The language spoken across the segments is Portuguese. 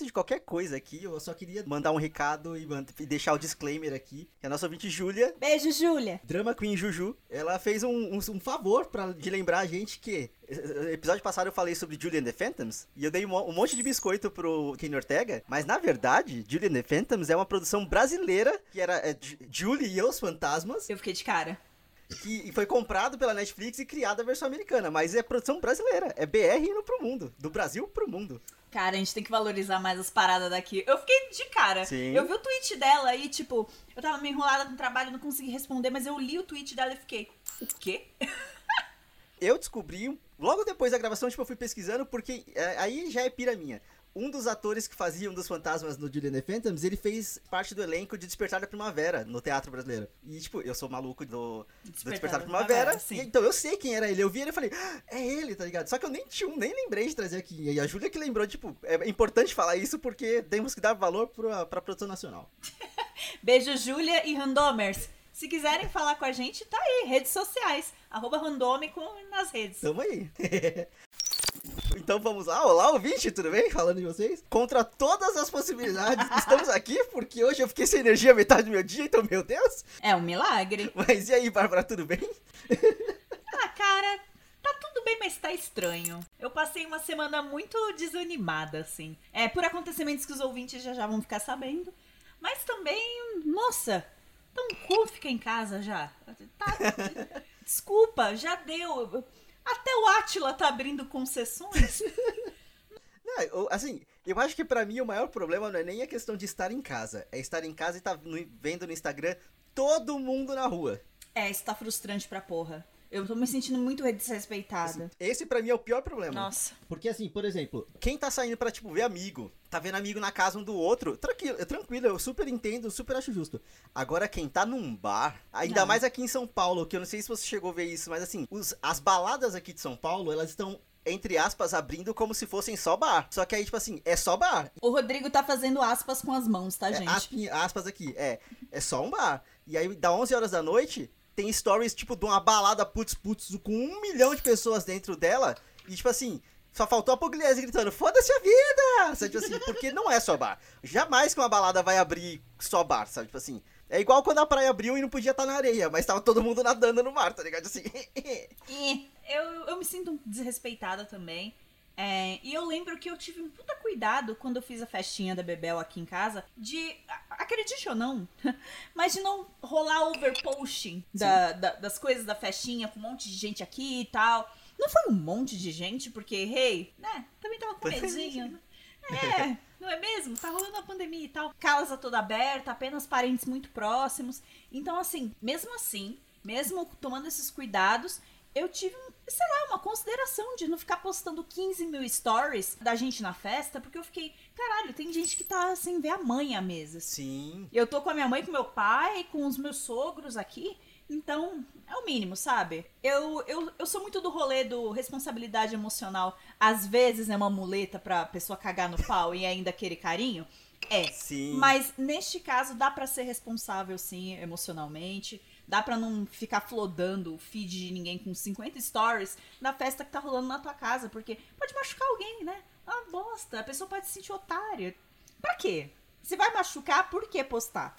antes de qualquer coisa aqui, eu só queria mandar um recado e, e deixar o disclaimer aqui. Que a nossa ouvinte Júlia. Beijo, Júlia. Drama Queen Juju. Ela fez um, um, um favor pra, de lembrar a gente que. Episódio passado eu falei sobre Julian the Phantoms e eu dei um, um monte de biscoito pro Kenny Ortega, mas na verdade, Julian the Phantoms é uma produção brasileira que era é, Julie e os Fantasmas. Eu fiquei de cara que foi comprado pela Netflix e criado a versão americana, mas é produção brasileira, é BR indo pro mundo, do Brasil pro mundo. Cara, a gente tem que valorizar mais as paradas daqui. Eu fiquei de cara. Sim. Eu vi o tweet dela e, tipo, eu tava meio enrolada no trabalho, não consegui responder, mas eu li o tweet dela e fiquei, o quê? eu descobri, logo depois da gravação, tipo, eu fui pesquisando, porque é, aí já é pira minha um dos atores que fazia um dos fantasmas no Julian the Phantoms, ele fez parte do elenco de Despertar da Primavera no teatro brasileiro. E, tipo, eu sou maluco do Despertar, do Despertar da Primavera. Primavera e, então eu sei quem era ele. Eu vi ele e falei, ah, é ele, tá ligado? Só que eu nem tinha, nem lembrei de trazer aqui. E a Júlia que lembrou, tipo, é importante falar isso porque temos que dar valor pra, pra produção nacional. Beijo, Júlia e Randomers. Se quiserem falar com a gente, tá aí, redes sociais. Arroba randômico nas redes. Tamo aí. Então vamos lá. Olá, ouvinte, tudo bem? Falando de vocês. Contra todas as possibilidades, estamos aqui porque hoje eu fiquei sem energia metade do meu dia, então, meu Deus. É um milagre. Mas e aí, Bárbara, tudo bem? ah, cara, tá tudo bem, mas tá estranho. Eu passei uma semana muito desanimada, assim. É, por acontecimentos que os ouvintes já já vão ficar sabendo. Mas também, nossa, tão cool ficar em casa já. Tá, desculpa, já deu. Até o Atila tá abrindo concessões. Não, assim, eu acho que para mim o maior problema não é nem a questão de estar em casa. É estar em casa e tá vendo no Instagram todo mundo na rua. É, isso tá frustrante pra porra. Eu tô me sentindo muito desrespeitada. Esse para mim é o pior problema. Nossa. Porque assim, por exemplo, quem tá saindo para tipo ver amigo, tá vendo amigo na casa um do outro, tranquilo, tranquilo, eu super entendo, super acho justo. Agora quem tá num bar, ainda não. mais aqui em São Paulo, que eu não sei se você chegou a ver isso, mas assim, os, as baladas aqui de São Paulo, elas estão entre aspas, abrindo como se fossem só bar. Só que aí, tipo assim, é só bar. O Rodrigo tá fazendo aspas com as mãos, tá, é, gente? É, aspas aqui, é. É só um bar. E aí, da 11 horas da noite, tem stories, tipo, de uma balada putz putz com um milhão de pessoas dentro dela. E, tipo assim, só faltou a Pugliese gritando, foda-se a vida! Sabe, tipo assim, porque não é só bar. Jamais que uma balada vai abrir só bar, sabe? Tipo assim, é igual quando a praia abriu e não podia estar na areia, mas tava todo mundo nadando no mar, tá ligado? Assim. eu, eu me sinto desrespeitada também. É, e eu lembro que eu tive um puta cuidado quando eu fiz a festinha da Bebel aqui em casa, de, acredite ou não, mas de não rolar overposting da, da, das coisas da festinha com um monte de gente aqui e tal. Não foi um monte de gente, porque, hey, né, também tava com medinho. É, não é mesmo? Tá rolando a pandemia e tal. Casa toda aberta, apenas parentes muito próximos. Então, assim, mesmo assim, mesmo tomando esses cuidados, eu tive, sei lá, uma consideração de não ficar postando 15 mil stories da gente na festa, porque eu fiquei, caralho, tem gente que tá sem ver a mãe à mesa. Sim. Eu tô com a minha mãe, com meu pai, com os meus sogros aqui. Então, é o mínimo, sabe? Eu, eu, eu sou muito do rolê do responsabilidade emocional. Às vezes é uma muleta pra pessoa cagar no pau e ainda querer carinho. É. Sim. Mas neste caso dá para ser responsável, sim, emocionalmente. Dá pra não ficar flodando o feed de ninguém com 50 stories na festa que tá rolando na tua casa, porque pode machucar alguém, né? É uma bosta. A pessoa pode se sentir otária. Pra quê? Se vai machucar, por que postar?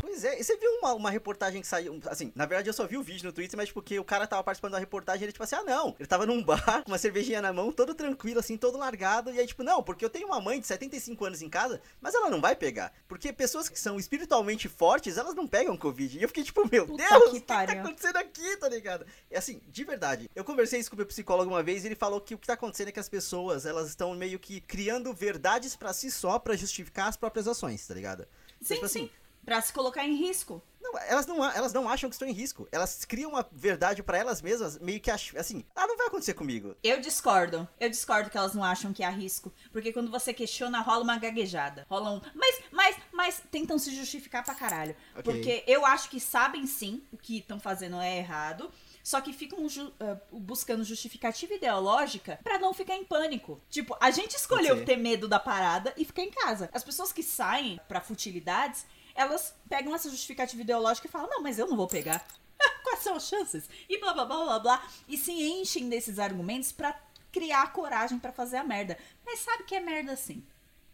Pois é, e você viu uma, uma reportagem que saiu, assim, na verdade eu só vi o vídeo no Twitter, mas porque o cara tava participando da reportagem, ele tipo assim, ah não, ele tava num bar, com uma cervejinha na mão, todo tranquilo, assim, todo largado, e aí tipo, não, porque eu tenho uma mãe de 75 anos em casa, mas ela não vai pegar, porque pessoas que são espiritualmente fortes, elas não pegam Covid, e eu fiquei tipo, meu Puta Deus, o que, que tá acontecendo aqui, tá ligado? É assim, de verdade, eu conversei isso com o meu psicólogo uma vez, e ele falou que o que tá acontecendo é que as pessoas, elas estão meio que criando verdades para si só, para justificar as próprias ações, tá ligado? Sim, tipo, assim, sim. Pra se colocar em risco. Não, elas não, elas não acham que estão em risco. Elas criam uma verdade para elas mesmas, meio que assim, ah, não vai acontecer comigo. Eu discordo. Eu discordo que elas não acham que há risco. Porque quando você questiona, rola uma gaguejada. Rola um. Mas, mas, mas tentam se justificar pra caralho. Okay. Porque eu acho que sabem sim o que estão fazendo é errado só que ficam ju uh, buscando justificativa ideológica para não ficar em pânico. Tipo, a gente escolheu okay. ter medo da parada e ficar em casa. As pessoas que saem para futilidades, elas pegam essa justificativa ideológica e falam: não, mas eu não vou pegar. Quais são as chances? E blá blá blá blá blá. E se enchem desses argumentos para criar coragem para fazer a merda. Mas sabe que é merda assim.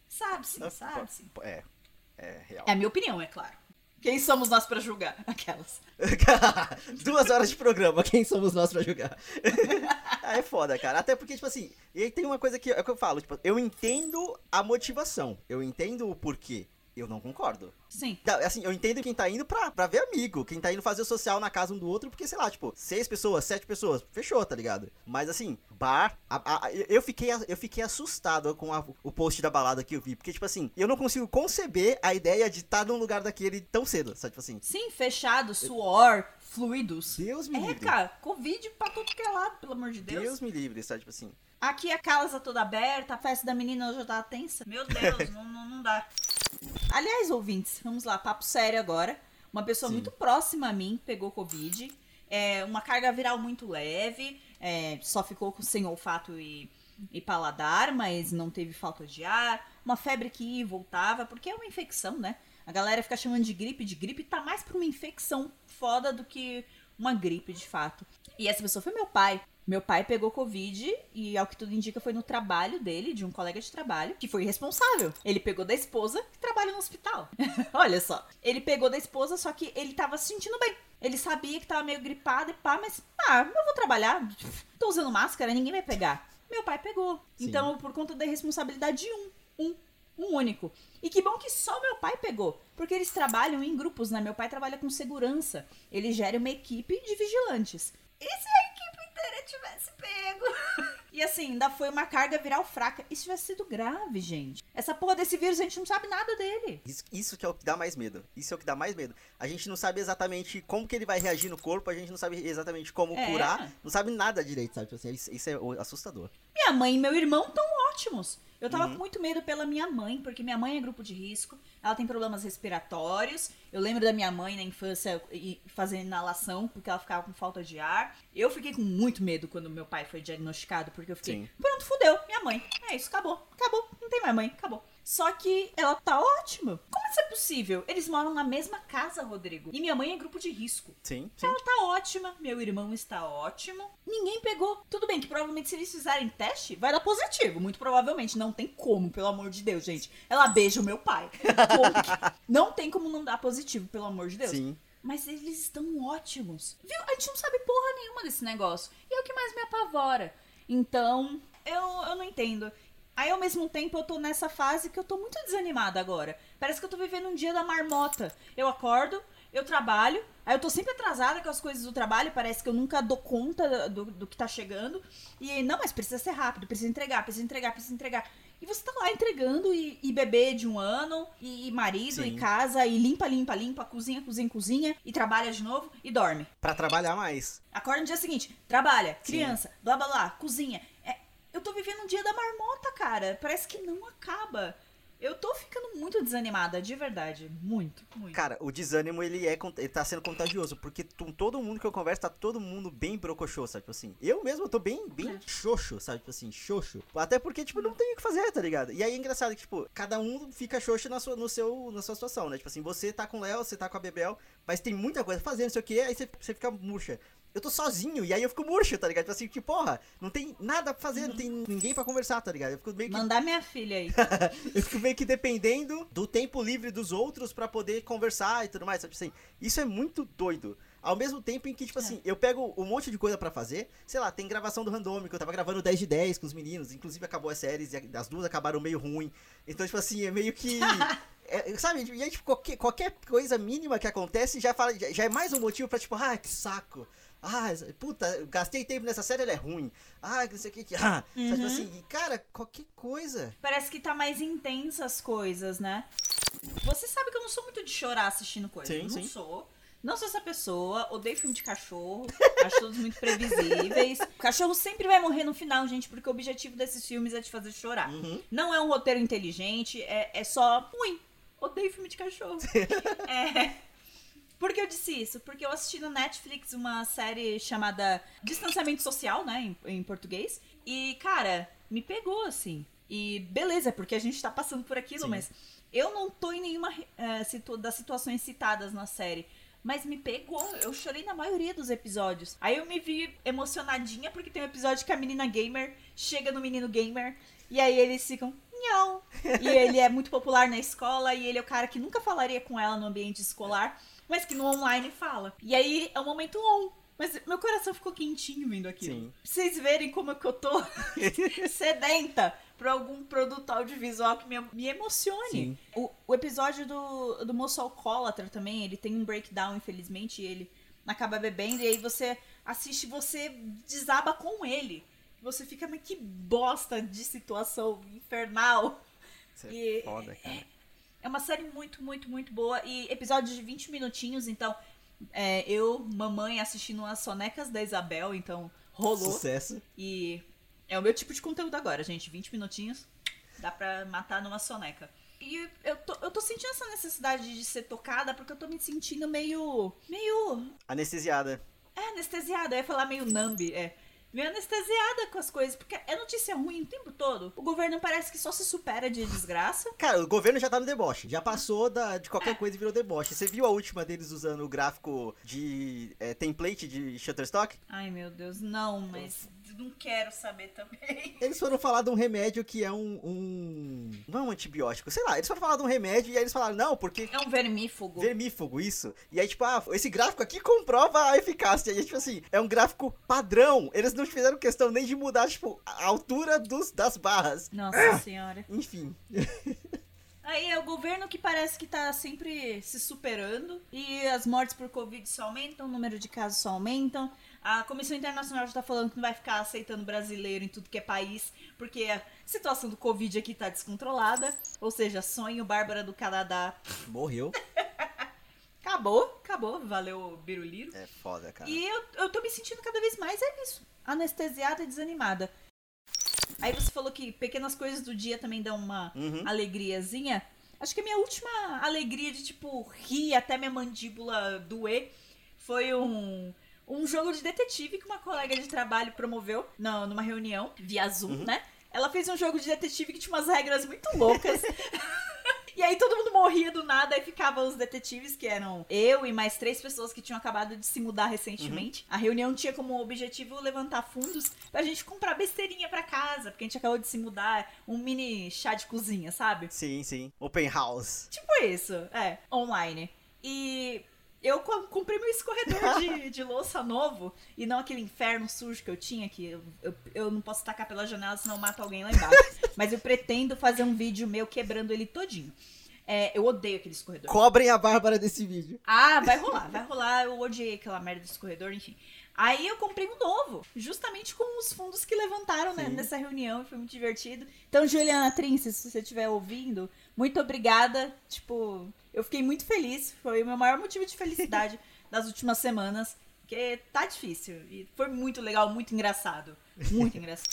Sabe sim, sabe sim. É, é real. É a minha opinião, é claro. Quem somos nós pra julgar? Aquelas. Duas horas de programa, quem somos nós pra julgar? é foda, cara. Até porque, tipo assim, e aí tem uma coisa que, é que eu falo, tipo, eu entendo a motivação, eu entendo o porquê. Eu não concordo. Sim. Tá, Assim, eu entendo quem tá indo pra, pra ver amigo, quem tá indo fazer o social na casa um do outro, porque, sei lá, tipo, seis pessoas, sete pessoas, fechou, tá ligado? Mas assim, bar. a- a- eu, fiquei, eu fiquei assustado com a- o post da balada que eu vi. Porque, tipo assim, eu não consigo conceber a ideia de estar num lugar daquele tão cedo, sabe? Tipo assim, Sim, fechado, suor, fluidos. Deus me É, livre. cara, Covid pra todo que é lado, pelo amor de Deus. Deus me livre, sabe? Tipo assim. Aqui a casa toda aberta, a festa da menina já tá tensa. Meu Deus, não, não, não dá. Aliás, ouvintes, vamos lá, papo sério agora. Uma pessoa Sim. muito próxima a mim pegou Covid. É, uma carga viral muito leve, é, só ficou sem olfato e, e paladar, mas não teve falta de ar. Uma febre que ia e voltava, porque é uma infecção, né? A galera fica chamando de gripe, de gripe tá mais pra uma infecção foda do que uma gripe, de fato. E essa pessoa foi meu pai. Meu pai pegou Covid e, ao que tudo indica, foi no trabalho dele, de um colega de trabalho, que foi responsável. Ele pegou da esposa, que trabalha no hospital. Olha só. Ele pegou da esposa, só que ele tava se sentindo bem. Ele sabia que tava meio gripado e pá, mas, ah, eu vou trabalhar. Tô usando máscara, ninguém vai pegar. Meu pai pegou. Sim. Então, por conta da responsabilidade de um. Um. Um único. E que bom que só meu pai pegou. Porque eles trabalham em grupos, né? Meu pai trabalha com segurança. Ele gera uma equipe de vigilantes. E se a equipe inteira tivesse pego? E assim, ainda foi uma carga viral fraca. Isso tivesse sido grave, gente. Essa porra desse vírus, a gente não sabe nada dele. Isso, isso que é o que dá mais medo. Isso é o que dá mais medo. A gente não sabe exatamente como que ele vai reagir no corpo, a gente não sabe exatamente como É. curar, não sabe nada direito, sabe? Tipo assim, isso, isso é o- assustador. Minha mãe e meu irmão estão ótimos. Eu tava Uhum. com muito medo pela minha mãe, porque minha mãe é grupo de risco, ela tem problemas respiratórios. Eu lembro da minha mãe na infância fazendo inalação, porque ela ficava com falta de ar. Eu fiquei com muito medo quando meu pai foi diagnosticado, porque eu fiquei, Sim. pronto, fudeu, minha mãe. É isso, acabou, acabou, não tem mais mãe, acabou. Só que ela tá ótima. Como isso é possível? Eles moram na mesma casa, Rodrigo. E minha mãe é grupo de risco. Sim, sim. Ela tá ótima, meu irmão está ótimo. Ninguém pegou. Tudo bem que provavelmente se eles fizerem teste, vai dar positivo. Muito provavelmente. Não tem como, pelo amor de Deus, gente. Ela beija o meu pai. Não tem como não dar positivo, pelo amor de Deus. Sim. Mas eles estão ótimos. Viu? A gente não sabe porra nenhuma desse negócio. E é o que mais me apavora. Então, eu, eu não entendo. Aí, ao mesmo tempo, eu tô nessa fase que eu tô muito desanimada agora. Parece que eu tô vivendo um dia da marmota. Eu acordo, eu trabalho, aí eu tô sempre atrasada com as coisas do trabalho, parece que eu nunca dou conta do, do que tá chegando. E, não, mas precisa ser rápido, precisa entregar, precisa entregar, precisa entregar. E você tá lá entregando e, e bebê de um ano, e, e marido, Sim. e casa, e limpa, limpa, limpa, cozinha, cozinha, cozinha, e trabalha de novo e dorme. Pra trabalhar mais. Acorda no dia seguinte, trabalha, Sim. criança, blá blá blá, cozinha. Eu tô vivendo um dia da marmota, cara. Parece que não acaba. Eu tô ficando muito desanimada, de verdade. Muito, muito. Cara, o desânimo, ele é ele tá sendo contagioso, porque com todo mundo que eu converso, tá todo mundo bem brocochô, sabe? Tipo assim, eu mesmo tô bem, bem É. xoxo, sabe? Tipo assim, xoxo. Até porque, tipo, não tem o que fazer, tá ligado? E aí é engraçado que, tipo, cada um fica xoxo na sua, no seu, na sua situação, né? Tipo assim, você tá com o Léo, você tá com a Bebel, mas tem muita coisa fazer, não sei o que, aí você, você fica murcha. Eu tô sozinho, e aí eu fico murcho, tá ligado? Tipo assim, que porra, não tem nada pra fazer, não tem ninguém pra conversar, tá ligado? Eu fico meio que Mandar minha filha aí. eu fico meio que dependendo do tempo livre dos outros pra poder conversar e tudo mais, sabe assim? Isso é muito doido. Ao mesmo tempo em que, tipo É. assim, eu pego um monte de coisa pra fazer, sei lá, tem gravação do Randômico, eu tava gravando 10 de 10 com os meninos, inclusive acabou as séries e as duas acabaram meio ruim. Então, tipo assim, é meio que. é, sabe? E aí, tipo, qualquer, qualquer coisa mínima que acontece já, fala, já, já é mais um motivo pra, tipo, ah, que saco. Ah, puta, gastei tempo nessa série, ela é ruim. Ah, não sei o que. Ah, sabe, tipo Uhum. assim, e, cara, qualquer coisa. Parece que tá mais intensa as coisas, né? Você sabe que eu não sou muito de chorar assistindo coisas. Sim, não sim. sou. Não sou essa pessoa, odeio filme de cachorro, acho todos muito previsíveis. O cachorro sempre vai morrer no final, gente, porque o objetivo desses filmes é te fazer chorar. Uhum. Não é um roteiro inteligente, é, é só ruim. Odeio filme de cachorro. é. Por que eu disse isso? Porque eu assisti no Netflix uma série chamada Distanciamento Social, né, em, em português. E, cara, me pegou, assim. E beleza, porque a gente tá passando por aquilo, Sim. mas eu não tô em nenhuma eh, situ- das situações citadas na série. Mas me pegou, eu chorei na maioria dos episódios. Aí eu me vi emocionadinha porque tem um episódio que a menina gamer chega no menino gamer e aí eles ficam, não. E ele é muito popular na escola e ele é o cara que nunca falaria com ela no ambiente escolar, mas que no online fala. E aí é um momento on. Mas meu coração ficou quentinho vendo aquilo. Sim. Pra vocês verem como é que eu tô sedenta pra algum produto audiovisual que me, me emocione. O, o episódio do, do moço alcoólatra também, ele tem um breakdown, infelizmente, e ele acaba bebendo, e aí você assiste, você desaba com ele. Você fica, mas que bosta de situação infernal. Isso é E- foda, cara. É uma série muito, muito, muito boa. E episódios de 20 minutinhos, então. é, eu, mamãe, assistindo as sonecas da Isabel, então rolou. Sucesso. E é o meu tipo de conteúdo agora, gente. 20 minutinhos, dá pra matar numa soneca. E eu tô, eu tô sentindo essa necessidade de ser tocada porque eu tô me sentindo meio. meio. Anestesiada. É, anestesiada. Eu ia falar meio nambi, é. Meio anestesiada com as coisas, porque é notícia ruim o tempo todo. O governo parece que só se supera de desgraça. Cara, o governo já tá no deboche. Já passou da, de qualquer coisa e virou deboche. Você viu a última deles usando o gráfico de é, template de Shutterstock? Ai, meu Deus, não, mas não quero saber também. Eles foram falar de um remédio que é um, um. Não é um antibiótico, sei lá. Eles foram falar de um remédio e aí eles falaram, não, porque. É um vermífugo. Vermífugo, isso. E aí, tipo, ah, esse gráfico aqui comprova a eficácia. E aí, tipo assim, é um gráfico padrão. Eles não fizeram questão nem de mudar, tipo, a altura dos, das barras. Nossa senhora. Enfim. Aí é o governo que parece que tá sempre se superando e as mortes por Covid só aumentam, o número de casos só aumentam. A Comissão Internacional já tá falando que não vai ficar aceitando brasileiro em tudo que é país, porque a situação do Covid aqui tá descontrolada. Ou seja, sonho Bárbara do Canadá. Morreu. Acabou, acabou, valeu Biruliro. É foda, cara. E eu, eu tô me sentindo cada vez mais é isso. Anestesiada e desanimada. Aí você falou que pequenas coisas do dia também dão uma Uhum. alegriazinha. Acho que a minha última alegria de, tipo, rir até minha mandíbula doer foi um, um jogo de detetive que uma colega de trabalho promoveu na- numa reunião via Zoom, né? Ela fez um jogo de detetive que tinha umas regras muito loucas. E aí todo mundo morria do nada e ficavam os detetives, que eram eu e mais três pessoas que tinham acabado de se mudar recentemente. A reunião tinha como objetivo levantar fundos pra gente comprar besteirinha pra casa, porque a gente acabou de se mudar, um mini chá de cozinha, sabe? Sim, sim. Open house. Tipo isso, é, online. E eu co- comprei meu escorredor de, de louça novo e não aquele inferno sujo que eu tinha, que eu, eu, eu não posso tacar pela janela, senão eu mato alguém lá embaixo. Mas eu pretendo fazer um vídeo meu quebrando ele todinho. É, eu odeio aquele escorredor. Cobrem a Bárbara desse vídeo. Ah, vai rolar, vai rolar. Eu odiei aquela merda desse corredor, enfim. Aí eu comprei um novo, justamente com os fundos que levantaram né, nessa reunião, e foi muito divertido. Então, Juliana Trince, se você estiver ouvindo, muito obrigada. Tipo, eu fiquei muito feliz. Foi o meu maior motivo de felicidade das últimas semanas. Porque tá difícil. E foi muito legal, muito engraçado. Muito engraçado.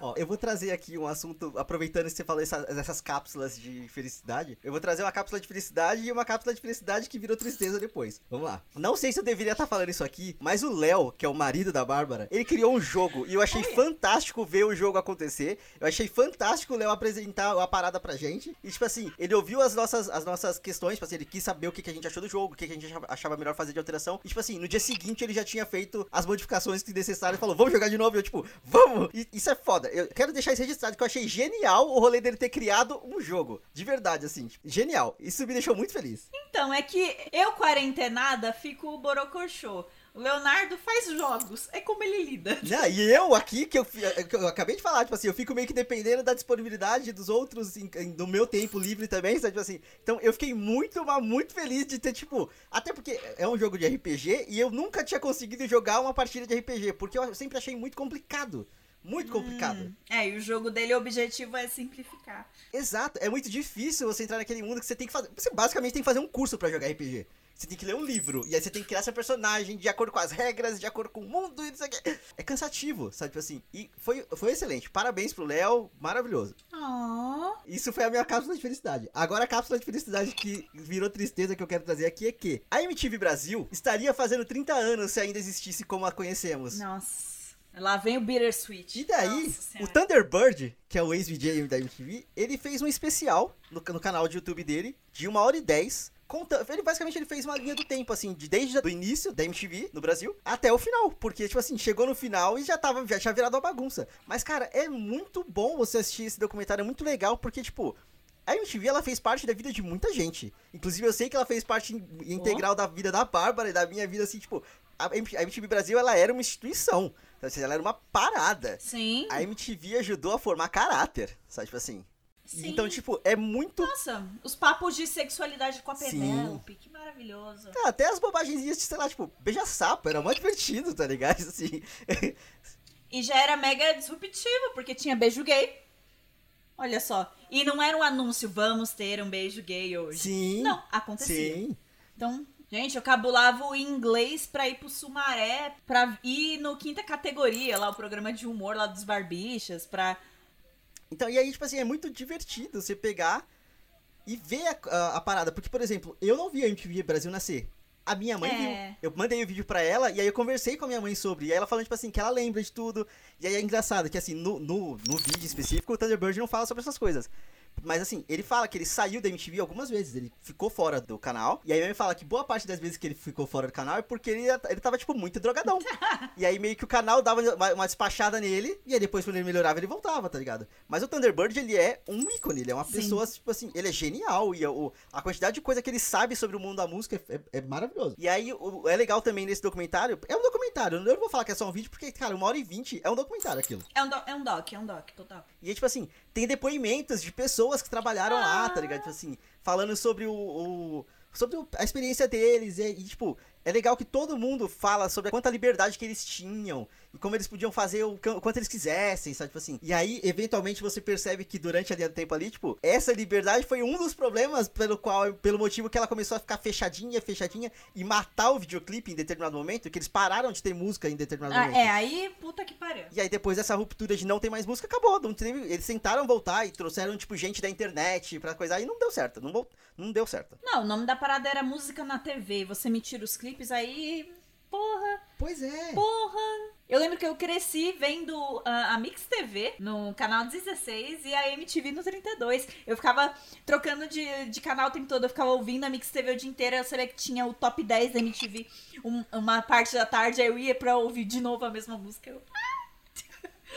Ó, eu vou trazer aqui um assunto, aproveitando que você falou essa- dessas cápsulas de felicidade. Eu vou trazer uma cápsula de felicidade e uma cápsula de felicidade que virou tristeza depois. Vamos lá. Não sei se eu deveria estar falando isso aqui, mas o Léo, que é o marido da Bárbara, ele criou um jogo e eu achei Olha. fantástico ver o jogo acontecer. Eu achei fantástico o Léo apresentar a parada pra gente. E, tipo assim, ele ouviu as nossas, as nossas questões, tipo assim, ele quis saber o que, que a gente achou do jogo, o que, que a gente achava- achava melhor fazer de alteração. E, tipo assim, no dia seguinte ele já tinha feito as modificações que necessárias e falou, vamos jogar de novo. E eu, tipo, vamos! E isso é foda. Eu quero deixar isso registrado, que eu achei genial o rolê dele ter criado um jogo. De verdade, assim. tipo, genial. Isso me deixou muito feliz. Então, é que eu, quarentenada, fico o borocochô. O Leonardo faz jogos. É como ele lida. Né? E eu aqui, que eu, fi- que eu acabei de falar, tipo assim, eu fico meio que dependendo da disponibilidade dos outros em- em- no meu tempo livre também, sabe? Tipo assim, então eu fiquei muito, mas muito feliz de ter, tipo, até porque é um jogo de RPG e eu nunca tinha conseguido jogar uma partida de RPG, porque eu sempre achei muito complicado. Muito complicado. Hum, é, e o jogo dele, o objetivo é simplificar. Exato, é muito difícil você entrar naquele mundo que você tem que fazer. Você basicamente tem que fazer um curso pra jogar RPG. Você tem que ler um livro, e aí você tem que criar seu personagem de acordo com as regras, de acordo com o mundo e não sei o quê. É cansativo, sabe? Tipo assim. E foi, foi excelente. Parabéns pro Léo, maravilhoso. Oh. Isso foi a minha cápsula de felicidade. Agora a cápsula de felicidade que virou tristeza que eu quero trazer aqui é que a MTV Brasil estaria fazendo 30 anos se ainda existisse como a conhecemos. Nossa. Lá vem o Bittersweet. E daí, Nossa o. Thunderbird, que é o ex-VJ da MTV, ele fez um especial no, no canal de YouTube dele, de uma hora e 10, conta, ele basicamente ele fez uma linha do tempo, assim, de desde o início da MTV no Brasil até o final. Porque, tipo assim, chegou no final e já tava, já tinha virado uma bagunça. Mas, cara, é muito bom você assistir esse documentário, é muito legal, porque, tipo, a MTV ela fez parte da vida de muita gente. Inclusive, eu sei que ela fez parte integral oh. da vida da Bárbara e da minha vida, assim, tipo, a MTV Brasil ela era uma instituição. Então, assim, ela era uma parada. Sim. A MTV ajudou a formar caráter, sabe? Tipo assim. Sim. Então, tipo, é muito. Nossa, os papos de sexualidade com a Penélope, que maravilhoso. É, até as bobagens de, sei lá, tipo, beija-sapo, era muito divertido, tá ligado? Assim. e já era mega disruptivo, porque tinha beijo gay. Olha só. E não era um anúncio, vamos ter um beijo gay hoje. Sim. Não, acontecia. Sim. Então, gente, eu cabulava o inglês pra ir pro Sumaré, pra ir no quinta categoria, lá o programa de humor lá dos barbichas, pra. Então, e aí, tipo assim, é muito divertido você pegar e ver a, a, a parada. Porque, por exemplo, eu não vi a MTV Brasil nascer. A minha mãe é. viu. Eu mandei o vídeo pra ela e aí eu conversei com a minha mãe sobre. E aí ela falando, tipo assim, que ela lembra de tudo. E aí é engraçado que, assim, no, no, no vídeo específico, o Thunderbird não fala sobre essas coisas. Mas assim, ele fala que ele saiu da MTV algumas vezes, ele ficou fora do canal. E aí ele fala que boa parte das vezes que ele ficou fora do canal é porque ele, ele tava, tipo, muito drogadão. e aí meio que o canal dava uma, uma, despachada nele, e aí depois quando ele melhorava, ele voltava, tá ligado? Mas o Thunderbird, ele é um ícone, ele é uma Sim. pessoa, tipo assim, ele é genial. E a, o, a quantidade de coisa que ele sabe sobre o mundo da música é, é, é maravilhoso. E aí, o, é legal também nesse documentário, é um documentário, eu não vou falar que é só um vídeo, porque, cara, uma hora e vinte é um documentário aquilo. É um, do, é um doc, é um doc, total. E aí, tipo assim, tem depoimentos de pessoas que trabalharam ah. lá, tá ligado? Tipo assim, falando sobre o, o sobre a experiência deles. E, e, tipo, é legal que todo mundo fala sobre a quanta liberdade que eles tinham como eles podiam fazer o, quanto eles quisessem, sabe? Tipo assim. E aí, eventualmente, você percebe que durante a linha do tempo ali, tipo, essa liberdade foi um dos problemas pelo qual, pelo motivo que ela começou a ficar fechadinha, fechadinha e matar o videoclipe em determinado momento, que eles pararam de ter música em determinado ah, momento. É, aí, puta que pariu. E aí, depois dessa ruptura de não ter mais música, acabou. Não teve, eles tentaram voltar e trouxeram, tipo, gente da internet pra coisa, aí não deu certo. Não, não deu certo. Não, o nome da parada era música na TV. Você me tira os clipes aí Porra! Pois é! Porra! Eu lembro que eu cresci vendo uh, a Mix TV no canal 16 e a MTV no 32. Eu ficava trocando de, de canal o tempo todo, eu ficava ouvindo a Mix TV o dia inteiro. Eu sabia que tinha o top 10 da MTV um, uma parte da tarde, aí eu ia pra ouvir de novo a mesma música. Eu...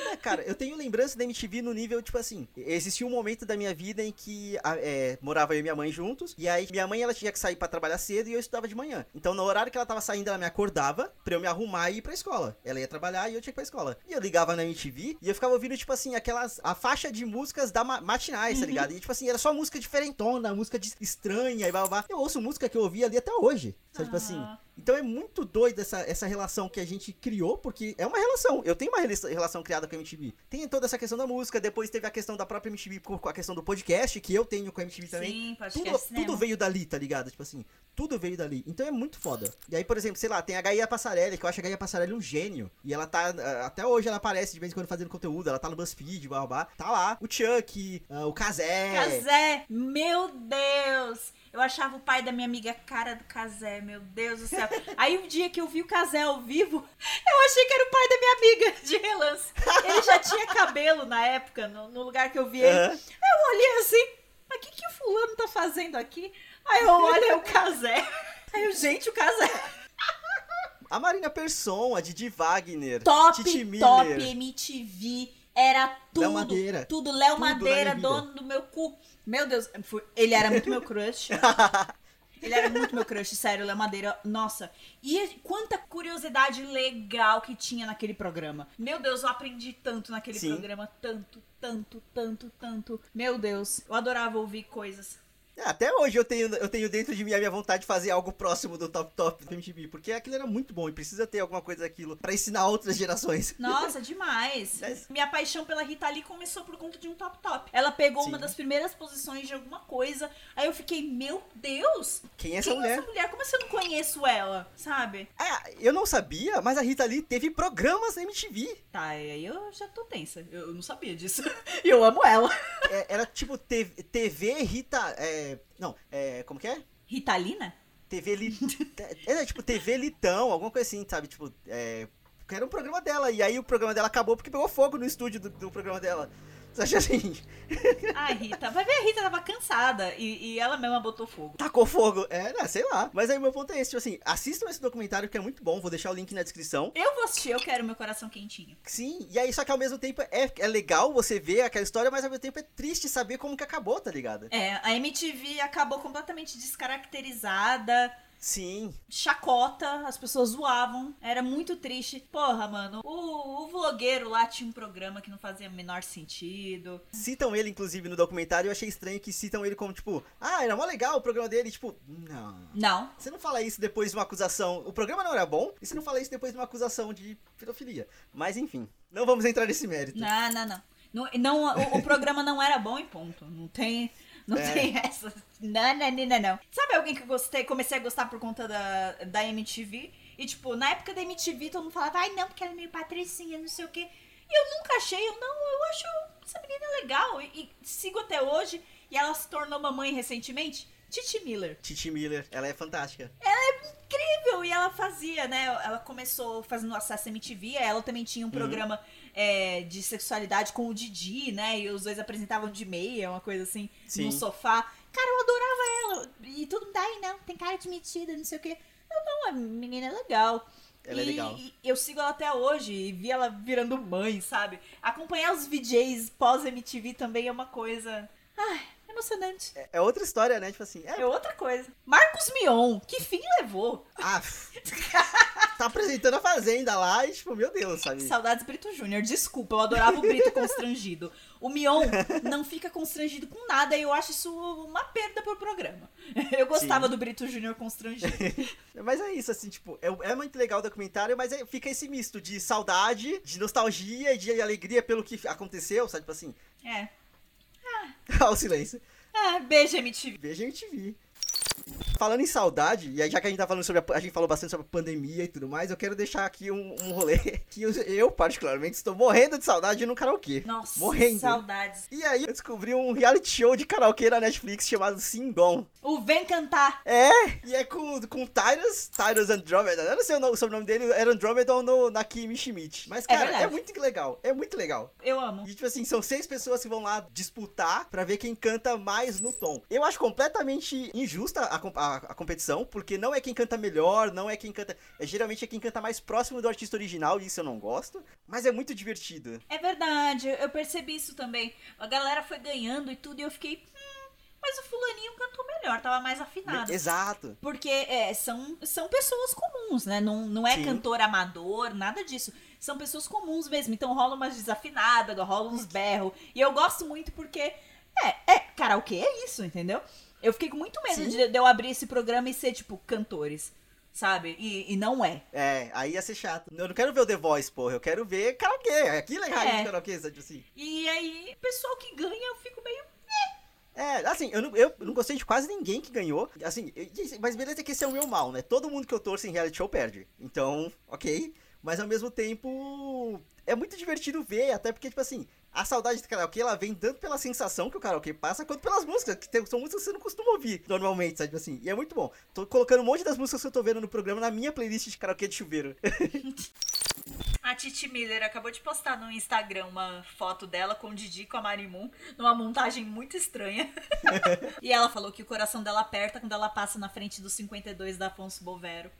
É, cara, eu tenho lembrança da MTV no nível, tipo assim, existia um momento da minha vida em que é, morava eu e minha mãe juntos, e aí minha mãe ela tinha que sair para trabalhar cedo e eu estudava de manhã. Então no horário que ela tava saindo, ela me acordava pra eu me arrumar e ir pra escola. Ela ia trabalhar e eu tinha que ir pra escola. E eu ligava na MTV e eu ficava ouvindo, tipo assim, aquelas. a faixa de músicas da ma matinais, tá uhum. tá ligado? E tipo assim, era só música diferentona, música de estranha e blá blá. Eu ouço música que eu ouvia ali até hoje. Sabe, tipo assim. Então é muito doido essa, essa relação que a gente criou, porque é uma relação. Eu tenho uma relação criada com a MTV. Tem toda essa questão da música, depois teve a questão da própria MTV com a questão do podcast, que eu tenho com a MTV também. Sim, tudo, tudo veio dali, tá ligado? Tipo assim, tudo veio dali. Então é muito foda. E aí, por exemplo, sei lá, tem a Gaia Passarelli, que eu acho a Gaia Passarelli um gênio. E ela tá. Ah, até hoje ela aparece de vez em quando fazendo conteúdo. Ela tá no BuzzFeed, blá blá. Tá lá. O Chuck, uh, o Kazé. Kazé, meu Deus! Eu achava o pai da minha amiga cara do Casé, meu Deus do céu. Aí o um dia que eu vi o Casé ao vivo, eu achei que era o pai da minha amiga de relance. Ele já tinha cabelo na época, no, no lugar que eu vi ele. Uhum. Eu olhei assim, mas o que, que o fulano tá fazendo aqui? Aí eu olho, é o Casé. Aí eu, gente, o Casé. A Marina Persson, a Didi Wagner, top. Top MTV. Era tudo. Léo Madeira. Tudo. Léo Madeira, dono do meu cu. Meu Deus, ele era muito meu crush. Ele era muito meu crush, sério, Léo Madeira. Nossa. E quanta curiosidade legal que tinha naquele programa. Meu Deus, eu aprendi tanto naquele Sim. programa. Tanto, tanto, tanto, tanto. Meu Deus, eu adorava ouvir coisas. É, até hoje eu tenho, eu tenho dentro de mim a minha vontade de fazer algo próximo do Top Top do MTV, porque aquilo era muito bom e precisa ter alguma coisa daquilo para ensinar outras gerações. Nossa, demais. Mas... Minha paixão pela Rita Lee começou por conta de um Top Top. Ela pegou Sim. uma das primeiras posições de alguma coisa, aí eu fiquei, meu Deus! Quem é essa quem mulher? É essa mulher? Como assim eu não conheço ela, sabe? É, eu não sabia, mas a Rita Lee teve programas na MTV. Tá, aí eu já tô tensa. Eu não sabia disso. E eu amo ela. É, era tipo TV, TV Rita. É, não, é. Como que é? Ritalina? TV Litão. é, tipo, TV Litão, alguma coisa assim, sabe? Tipo, é. Era um programa dela. E aí o programa dela acabou porque pegou fogo no estúdio do, do programa dela. Você acha assim? Ai, Rita, vai ver, a Rita tava cansada e, e ela mesma botou fogo. Tacou fogo. É, né, sei lá. Mas aí meu ponto é esse, tipo assim, assistam esse documentário que é muito bom, vou deixar o link na descrição. Eu vou assistir, eu quero meu coração quentinho. Sim, e aí só que ao mesmo tempo é, é legal você ver aquela história, mas ao mesmo tempo é triste saber como que acabou, tá ligado? É, a MTV acabou completamente descaracterizada. Sim. Chacota, as pessoas zoavam, era muito triste. Porra, mano, o, o vlogueiro lá tinha um programa que não fazia o menor sentido. Citam ele, inclusive, no documentário, eu achei estranho que citam ele como, tipo, ah, era mó legal o programa dele, tipo, não. Não. Você não fala isso depois de uma acusação. O programa não era bom, e você não fala isso depois de uma acusação de pedofilia. Mas enfim, não vamos entrar nesse mérito. Não, não, não. não, não o, o programa não era bom e ponto. Não tem. Não É. tem essa. Não, não, não, não. Sabe alguém que eu gostei, comecei a gostar por conta da, da MTV? E, tipo, na época da MTV, todo mundo falava, ai, não, porque ela é meio patricinha, não sei o quê. E eu nunca achei, eu não, eu acho essa menina legal. E, e sigo até hoje. E ela se tornou mamãe recentemente. Titi Miller. Titi Miller, ela é fantástica. incrível! E ela fazia, né? Ela começou fazendo acesso à MTV, ela também tinha um programa é, de sexualidade com o Didi, né? E os dois apresentavam de meia, uma coisa assim, Sim. no sofá. Cara, eu adorava ela. E todo mundo, ai, não, tem cara de metida, não sei o quê. Eu não, a menina é legal. Ela é E- legal. e eu sigo ela até hoje e vi ela virando mãe, sabe? Acompanhar os VJs pós-MTV também é uma coisa. Ai, emocionante. É, é outra história, né? Tipo assim, é. É outra coisa. Marcos Mion, que fim levou? Ah, tá apresentando a Fazenda lá e, tipo, meu Deus, sabe? Saudades Brito Júnior. Desculpa, eu adorava o Brito constrangido. O Mion não fica constrangido com nada e eu acho isso uma perda pro programa. Eu gostava Sim. do Brito Júnior constrangido. Mas é isso, assim, tipo, é, é muito legal o documentário, mas é- fica esse misto de saudade, de nostalgia e de alegria pelo que aconteceu, sabe? Tipo assim, É. ao silêncio. Ah, beijo, MTV. A MTV. Falando em saudade, e aí já que a gente tá falando sobre a, a gente falou bastante sobre a pandemia e tudo mais, eu quero deixar aqui um, um rolê que eu, eu, particularmente, estou morrendo de saudade no karaokê. Nossa, Morrendo. saudades. E aí eu descobri um reality show de karaokê na Netflix chamado Singon. O Vem Cantar. É, e é com, com Tyrus, Tyrus Andromeda. Eu não sei o, nome, o sobrenome dele, era Andromeda ou no, na Kimi Schmidt. Mas, É cara, é, verdade. muito legal. É muito legal. Eu amo. E, tipo assim, são seis pessoas que vão lá disputar pra ver quem canta mais no tom. Eu acho completamente injusta a, a- a competição, porque não é quem canta melhor, não é quem canta. É, geralmente é quem canta mais próximo do artista original, e isso eu não gosto. Mas é muito divertido. É verdade, eu percebi isso também. A galera foi ganhando e tudo e eu fiquei. Hum, mas o fulaninho cantou melhor, tava mais afinado. Exato. Porque é, são, são pessoas comuns, né? Não, não é Sim. cantor amador, nada disso. São pessoas comuns mesmo. Então rola umas desafinadas, rola uns berros. E eu gosto muito porque. É, é, karaokê é isso, entendeu? Eu fiquei com muito medo de, de eu abrir esse programa e ser, tipo, cantores. Sabe? E, e não é. É, aí ia ser chato. Eu não quero ver o The Voice, porra. Eu quero ver karaokê. Aquilo é raiz É. de karaokê, sabe? Tipo assim. E aí, pessoal que ganha, eu fico meio. É, assim, eu não, eu não gostei de quase ninguém que ganhou. Assim, mas beleza que esse é o meu mal, né? Todo mundo que eu torço em reality show perde. Então, ok. Mas ao mesmo tempo, é muito divertido ver, até porque, tipo assim, a saudade do karaokê, ela vem tanto pela sensação que o karaokê passa, quanto pelas músicas, que tem- são músicas que você não costuma ouvir normalmente, sabe? Assim, e é muito bom. Tô colocando um monte das músicas que eu tô vendo no programa na minha playlist de karaokê de chuveiro. A Titi Miller acabou de postar no Instagram uma foto dela com o Didi com a Marimun, numa montagem muito estranha. e ela falou que o coração dela aperta quando ela passa na frente dos 52 da Afonso Bovero.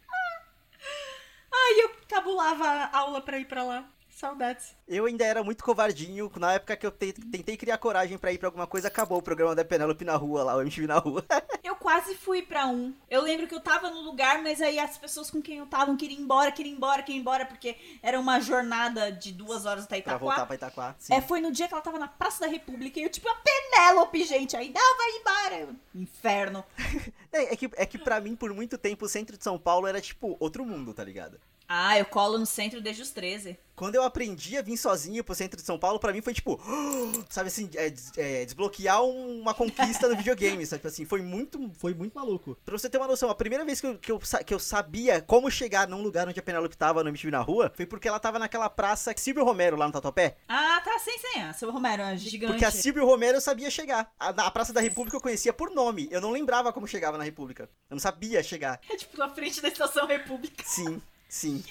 Ai, eu cabulava a aula pra ir pra lá. Saudades. Eu ainda era muito covardinho, na época que eu te- tentei criar coragem pra ir pra alguma coisa, acabou o programa da Penélope na rua lá, o MTV na rua. Eu quase fui pra um. Eu lembro que eu tava no lugar, mas aí as pessoas com quem eu tava queriam ir embora, queriam ir embora, queriam ir embora, porque era uma jornada de duas horas até pra Itaquá. voltar pra Itaquá. Sim. É, foi no dia que ela tava na Praça da República e eu, tipo, a Penélope, gente. Aí, vai embora. Inferno. É, é que, é que pra mim, por muito tempo, o centro de São Paulo era tipo outro mundo, tá ligado? Ah, eu colo no centro desde os 13. Quando eu aprendi a vir sozinho pro centro de São Paulo, pra mim foi tipo, sabe assim, é, é, desbloquear um- uma conquista no videogame, sabe? Tipo assim, foi muito, foi muito maluco. Pra você ter uma noção, a primeira vez que eu, que eu, que eu sabia como chegar num lugar onde a Penélope tava no MTV na rua, foi porque ela tava naquela praça Silvio Romero lá no Tatuapé. Ah, tá, sem senha. Seu Romero, é gigante. Porque a Silvio Romero eu sabia chegar. A, a Praça da República eu conhecia por nome. Eu não lembrava como chegava na República. Eu não sabia chegar. É tipo na frente da Estação República. Sim, sim.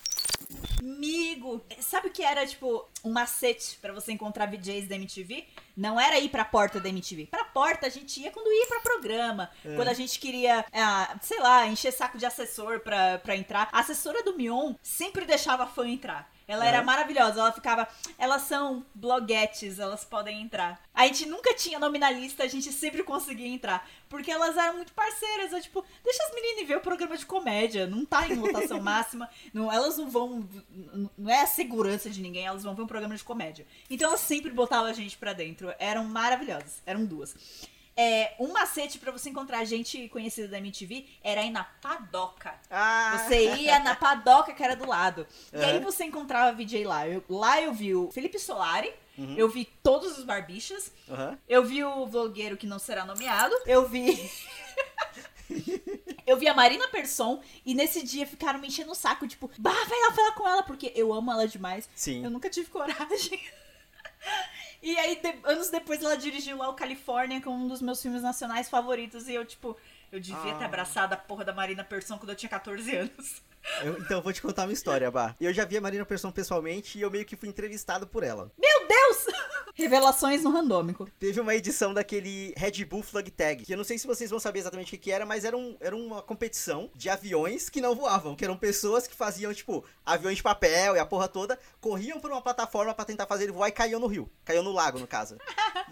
Amigo, sabe o que era, tipo, um macete pra você encontrar VJs da MTV? Não era ir pra porta da MTV. Pra porta a gente ia quando ia pra programa. Quando a gente queria, ah, sei lá, encher saco de assessor pra, pra entrar. A assessora do Mion sempre deixava fã entrar. Ela era É. maravilhosa, ela ficava. Elas são bloguetes, elas podem entrar. A gente nunca tinha nome na lista, a gente sempre conseguia entrar. Porque elas eram muito parceiras. É tipo, deixa as meninas ver o programa de comédia. Não tá em lotação máxima. Não, elas não vão. Não é a segurança de ninguém, elas vão ver um programa de comédia. Então elas sempre botavam a gente pra dentro. Eram maravilhosas. Eram duas. É, um macete pra você encontrar gente conhecida da MTV era ir na padoca. Ah, Você ia na padoca que era do lado. E aí você encontrava VJ lá. Eu- lá eu vi o Felipe Solari, Uhum. eu vi todos os barbichas, Aham. eu vi o vlogueiro que não será nomeado, eu vi. eu vi a Marina Persson e nesse dia ficaram me enchendo o saco, tipo, bah, vai lá falar com ela, porque eu amo ela demais. Sim. Eu nunca tive coragem. E aí, de- anos depois, ela dirigiu lá o Califórnia, que é um dos meus filmes nacionais favoritos. E eu, tipo, eu devia ter Ah. abraçado a porra da Marina Persson quando eu tinha 14 anos. Eu- então, eu vou te contar uma história, Bah. Eu já vi a Marina Persson pessoalmente e eu meio que fui entrevistado por ela. Meu Deus! Revelações no randômico. Teve uma edição daquele Red Bull Flag Tag, que eu não sei se vocês vão saber exatamente o que, que era, mas era, um, era uma competição de aviões que não voavam, que eram pessoas que faziam, tipo, aviões de papel e a porra toda, corriam por uma plataforma pra tentar fazer ele voar e caíam no rio. Caíam no lago, no caso.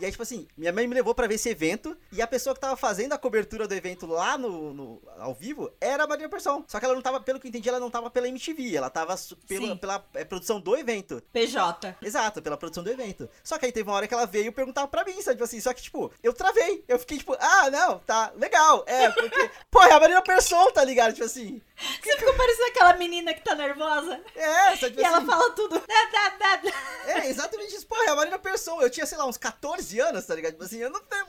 E aí, tipo assim, minha mãe me levou pra ver esse evento, e a pessoa que tava fazendo a cobertura do evento lá no, no- ao vivo era a Marina Persson. Só que ela não tava, pelo que eu entendi, ela não tava pela MTV, ela tava Sim. pela é, produção do evento. PJ. Exato, pela produção do evento. Só que aí teve uma hora que ela veio perguntar pra mim, sabe? Tipo assim, só que, tipo, eu travei. Eu fiquei, tipo, ah, não, tá, legal. É, porque, pô, é a Marina Persson, tá ligado? Tipo assim, Você ficou parecendo aquela menina que tá nervosa. é, sabe? Tipo E ela assim, fala tudo. É, exatamente isso. Pô, é a Marina Persson. Eu tinha, sei lá, uns 14 anos, tá ligado? Tipo assim, eu não tenho...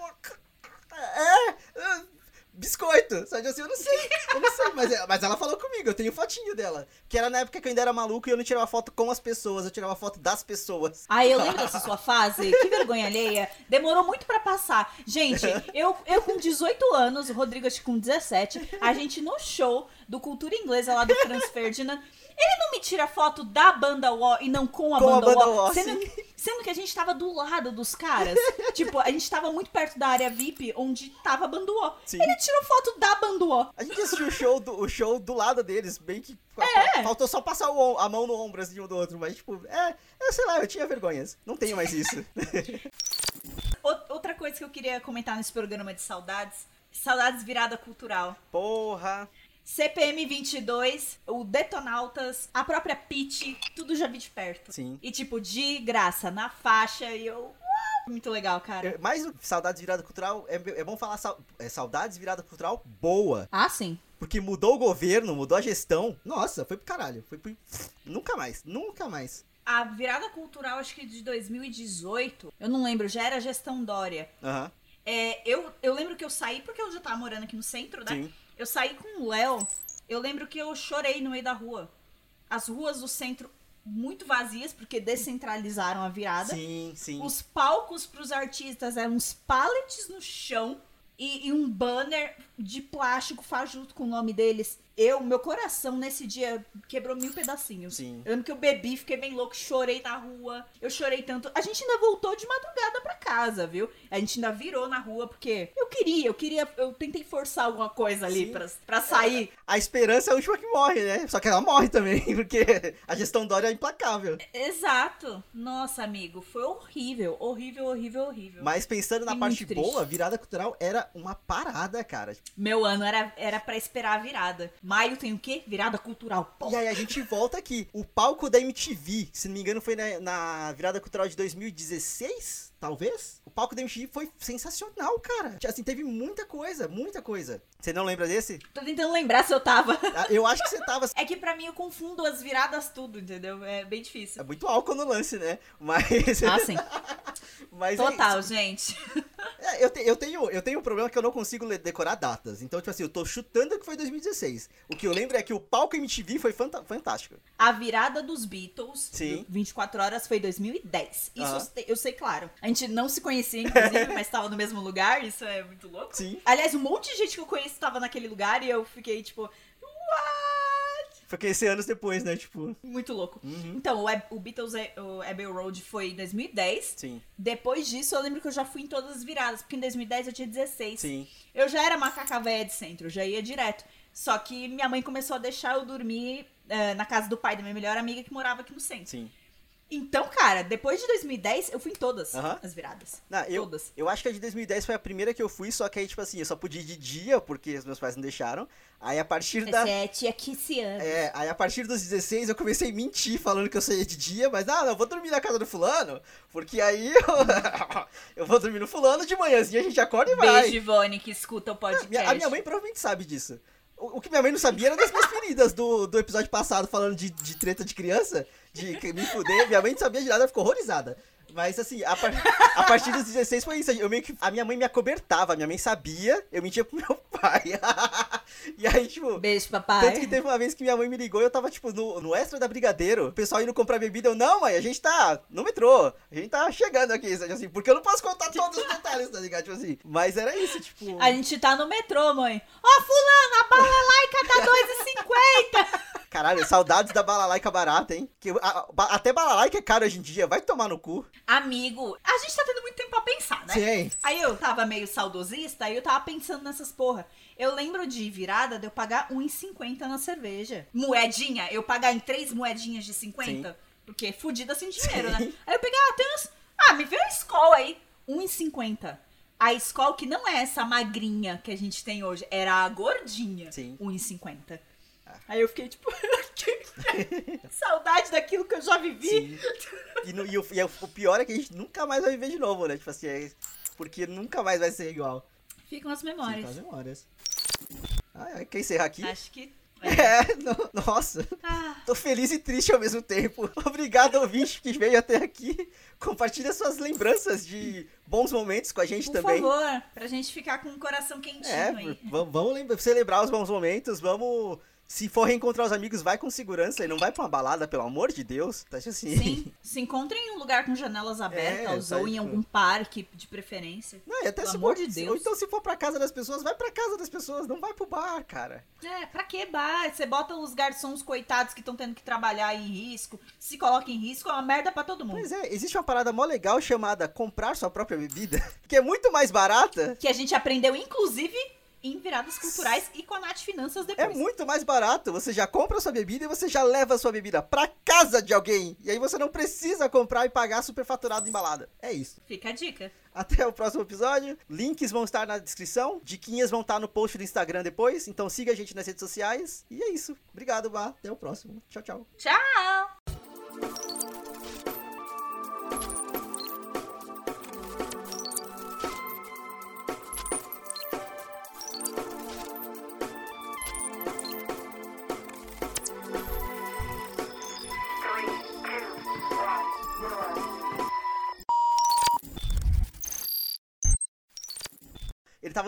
É, é, biscoito, sabe? Assim, eu não sei, eu não sei. Mas, é- mas ela falou comigo, eu tenho fotinho dela. Que era na época que eu ainda era maluco e eu não tirava foto com as pessoas, eu tirava foto das pessoas. Ai, eu lembro dessa sua fase. Que vergonha alheia. Demorou muito pra passar. Gente, eu, eu com 18 anos, o Rodrigo acho que com 17, a gente no show do Cultura Inglesa lá do Franz Ferdinand. Ele não me tira foto da banda War e não com a Com a banda, banda War, sendo, sendo que a gente tava do lado dos caras. tipo, a gente tava muito perto da área VIP, onde tava a banda War. Sim. Ele tirou foto da banda War. A gente assistiu o show do, o show do lado deles, bem que. É. Faltou só passar o a mão no ombro assim, um do outro, mas tipo, é, eu sei lá, eu tinha vergonhas. Não tenho mais isso. Outra coisa que eu queria comentar nesse programa de saudades, saudades virada cultural. Porra. CPM 22, o Detonautas, a própria Pitty, tudo já vi de perto. Sim. E tipo, de graça, na faixa, e eu. Muito legal, cara. É, Mais saudades virada cultural, é, é bom falar sau- é, saudades virada cultural boa. Ah, sim. Porque mudou o governo, mudou a gestão. Nossa, foi pro caralho. Foi pro... Nunca mais, nunca mais. A virada cultural, acho que de 2018, eu não lembro, já era gestão Dória. Aham, É, eu, eu lembro que eu saí, porque eu já tava morando aqui no centro, né? sim. Eu saí com o Léo, eu lembro que eu chorei no meio da rua. As ruas do centro muito vazias, porque descentralizaram a virada. Sim, sim. Os palcos pros artistas eram uns pallets no chão e, e um banner de plástico fajuto com o nome deles. Eu, meu coração nesse dia quebrou mil pedacinhos. Sim. Eu lembro que eu bebi, fiquei bem louco, chorei na rua. Eu chorei tanto. A gente ainda voltou de madrugada pra casa, viu? A gente ainda virou na rua porque eu queria, eu queria, eu tentei forçar alguma coisa ali pra sair. A esperança é a última que morre, né? Só que ela morre também, porque a gestão Dória é implacável. Exato. Nossa, amigo, foi horrível, horrível, horrível, horrível. Mas pensando na parte triste. boa, virada cultural era uma parada, cara. Meu ano era, era pra esperar a virada. Maio tem o quê? Virada cultural. Pô. E aí a gente volta aqui. O palco da MTV, se não me engano, foi na, na virada cultural de 2016, talvez? O palco da MTV foi sensacional, cara. Assim, teve muita coisa, muita coisa. Você não lembra desse? Tô tentando lembrar se eu tava. Ah, Eu acho que você tava. É que pra mim eu confundo as viradas tudo, entendeu? É bem É difícil. muito álcool no lance, né? Mas. Ah, sim. mas é Total, isso. gente. É, eu, te- eu, tenho, eu tenho um problema que eu não consigo decorar datas. Então, tipo assim, eu tô chutando que foi 2016. O que eu lembro é que o palco MTV foi fantástico. A virada dos Beatles, Sim. do 24 horas, foi 2010. Isso eu, sei, eu sei, claro. A gente não se conhecia, inclusive, mas tava no mesmo lugar. Isso é muito louco. Sim. Aliás, um monte de gente que eu conheço tava naquele lugar e eu fiquei tipo, what? Foi conhecer anos depois, né? Tipo. Muito louco. Uhum. Então, o, Ab- o Beatles, é- o Abbey Road foi em 2010. Sim, Depois disso, eu lembro que eu já fui em todas as viradas, porque em 2010 eu tinha 16. sim. Eu já era macaca velha de centro, eu já ia direto. Só que minha mãe começou a deixar eu dormir eh, na casa do pai da minha melhor amiga que morava aqui no centro. Sim. Então, cara, depois de 2010, eu fui em todas Aham. as viradas. Não, eu, Todas. eu acho que a de 2010 foi a primeira que eu fui, só que aí, tipo assim, eu só podia ir de dia, porque os meus pais não deixaram. Aí a partir da. Essa é a tia Kissiana. É, aí a partir dos 16 eu comecei a mentir falando que eu saía de dia, mas ah, não, eu vou dormir na casa do fulano, porque aí eu, eu vou dormir no fulano de manhãzinha a gente acorda e vai. Beijo, Ivone, que escuta o podcast. Minha- a minha mãe provavelmente sabe disso. O, que minha mãe não sabia era das minhas feridas do, do episódio passado, falando de, de treta de criança, de me fuder. Minha mãe não sabia de nada, ela ficou horrorizada. Mas assim, a, par- a partir dos 16 foi isso. Eu meio que, a minha mãe me acobertava, a minha mãe sabia, eu mentia pro meu pai. e aí, tipo, Beijo, papai. tanto que teve uma vez que minha mãe me ligou e eu tava, tipo, no, no extra da Brigadeiro, o pessoal indo comprar bebida. Eu, não, mãe, a gente tá no metrô. A gente tá chegando aqui, sabe, assim, porque eu não posso contar todos os detalhes, tá ligado? Tipo assim. Mas era isso, tipo. A gente tá no metrô, mãe. Ó, fulano, a balalaica tá 2,50. Caralho, saudades da balalaica barata, hein? Que, a- a- até balalaica é caro hoje em dia, vai tomar no cu. Amigo, a gente tá tendo muito tempo pra pensar, né? Sim. Aí eu tava meio saudosista, aí eu tava pensando nessas porra. Eu lembro de virada de eu pagar 1,50 na cerveja. Moedinha, eu pagar em três moedinhas de 50. Sim. Porque fudida sem dinheiro, né? Sim. Aí eu peguei, ah, tem uns... Ah, me vê a Skol aí. 1,50. A Skol, que não é essa magrinha que a gente tem hoje, era a gordinha. Sim. 1,50. Aí eu fiquei tipo... Saudade daquilo que eu já vivi. E, no- e o, e o pior é que a gente nunca mais vai viver de novo, né? Tipo assim, é- porque nunca mais vai ser igual. Ficam as memórias. com as memórias. Ah, é, quer encerrar aqui? Acho que... É, no- nossa. Ah, Tô feliz e triste ao mesmo tempo. Obrigado, ouvinte, que veio até aqui. Compartilha suas lembranças de bons momentos com a gente por também. favor, pra gente ficar com o coração quentinho É, aí. vamos, vamos lembra- celebrar os bons momentos, vamos. Se for reencontrar os amigos, vai com segurança e não vai pra uma balada, pelo amor de Deus. Tá assim. Sim, se encontrem em um lugar com janelas abertas tá, ou em tipo- algum parque de preferência. Não, e até Pelo se amor for, de Deus. Ou então se for pra casa das pessoas, vai pra casa das pessoas, não vai pro bar, cara. É, pra que bar? Você bota os garçons coitados que estão tendo que trabalhar em risco, se coloca em risco, é uma merda pra todo mundo. Pois é, existe uma parada mó legal chamada comprar sua própria bebida, que é muito mais barata. Que a gente aprendeu, inclusive, em viradas culturais e com a Nath Finanças É depois. muito mais barato. Você já compra a sua bebida e você já leva a sua bebida pra casa de alguém. E aí você não precisa comprar e pagar superfaturado embalada. É isso. Fica a dica. Até o próximo episódio. Links vão estar na descrição. Diquinhas vão estar no post do Instagram depois. Então siga a gente nas redes sociais. E é isso. Obrigado, Bá. Até o próximo. Tchau, tchau. Tchau!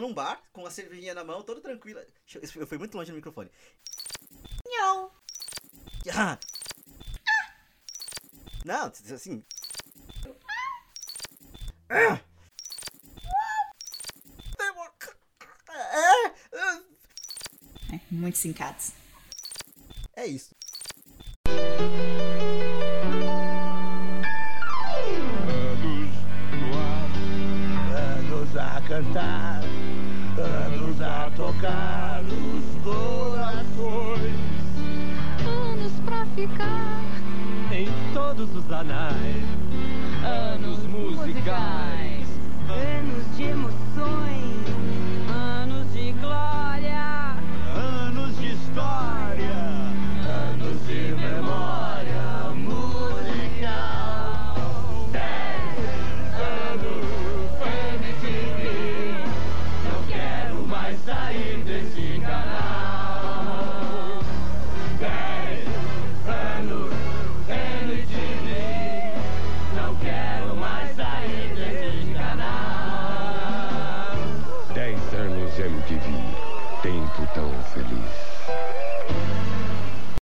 Num bar com a cervejinha na mão, todo tranquilo. Deixa Eu fui muito longe do microfone. Não. Ah. Não, assim. Ah. É, muitos sincados. é isso. Anos no ar, anos a cantar, tocar os corações anos pra ficar, em todos os anais, anos musicais,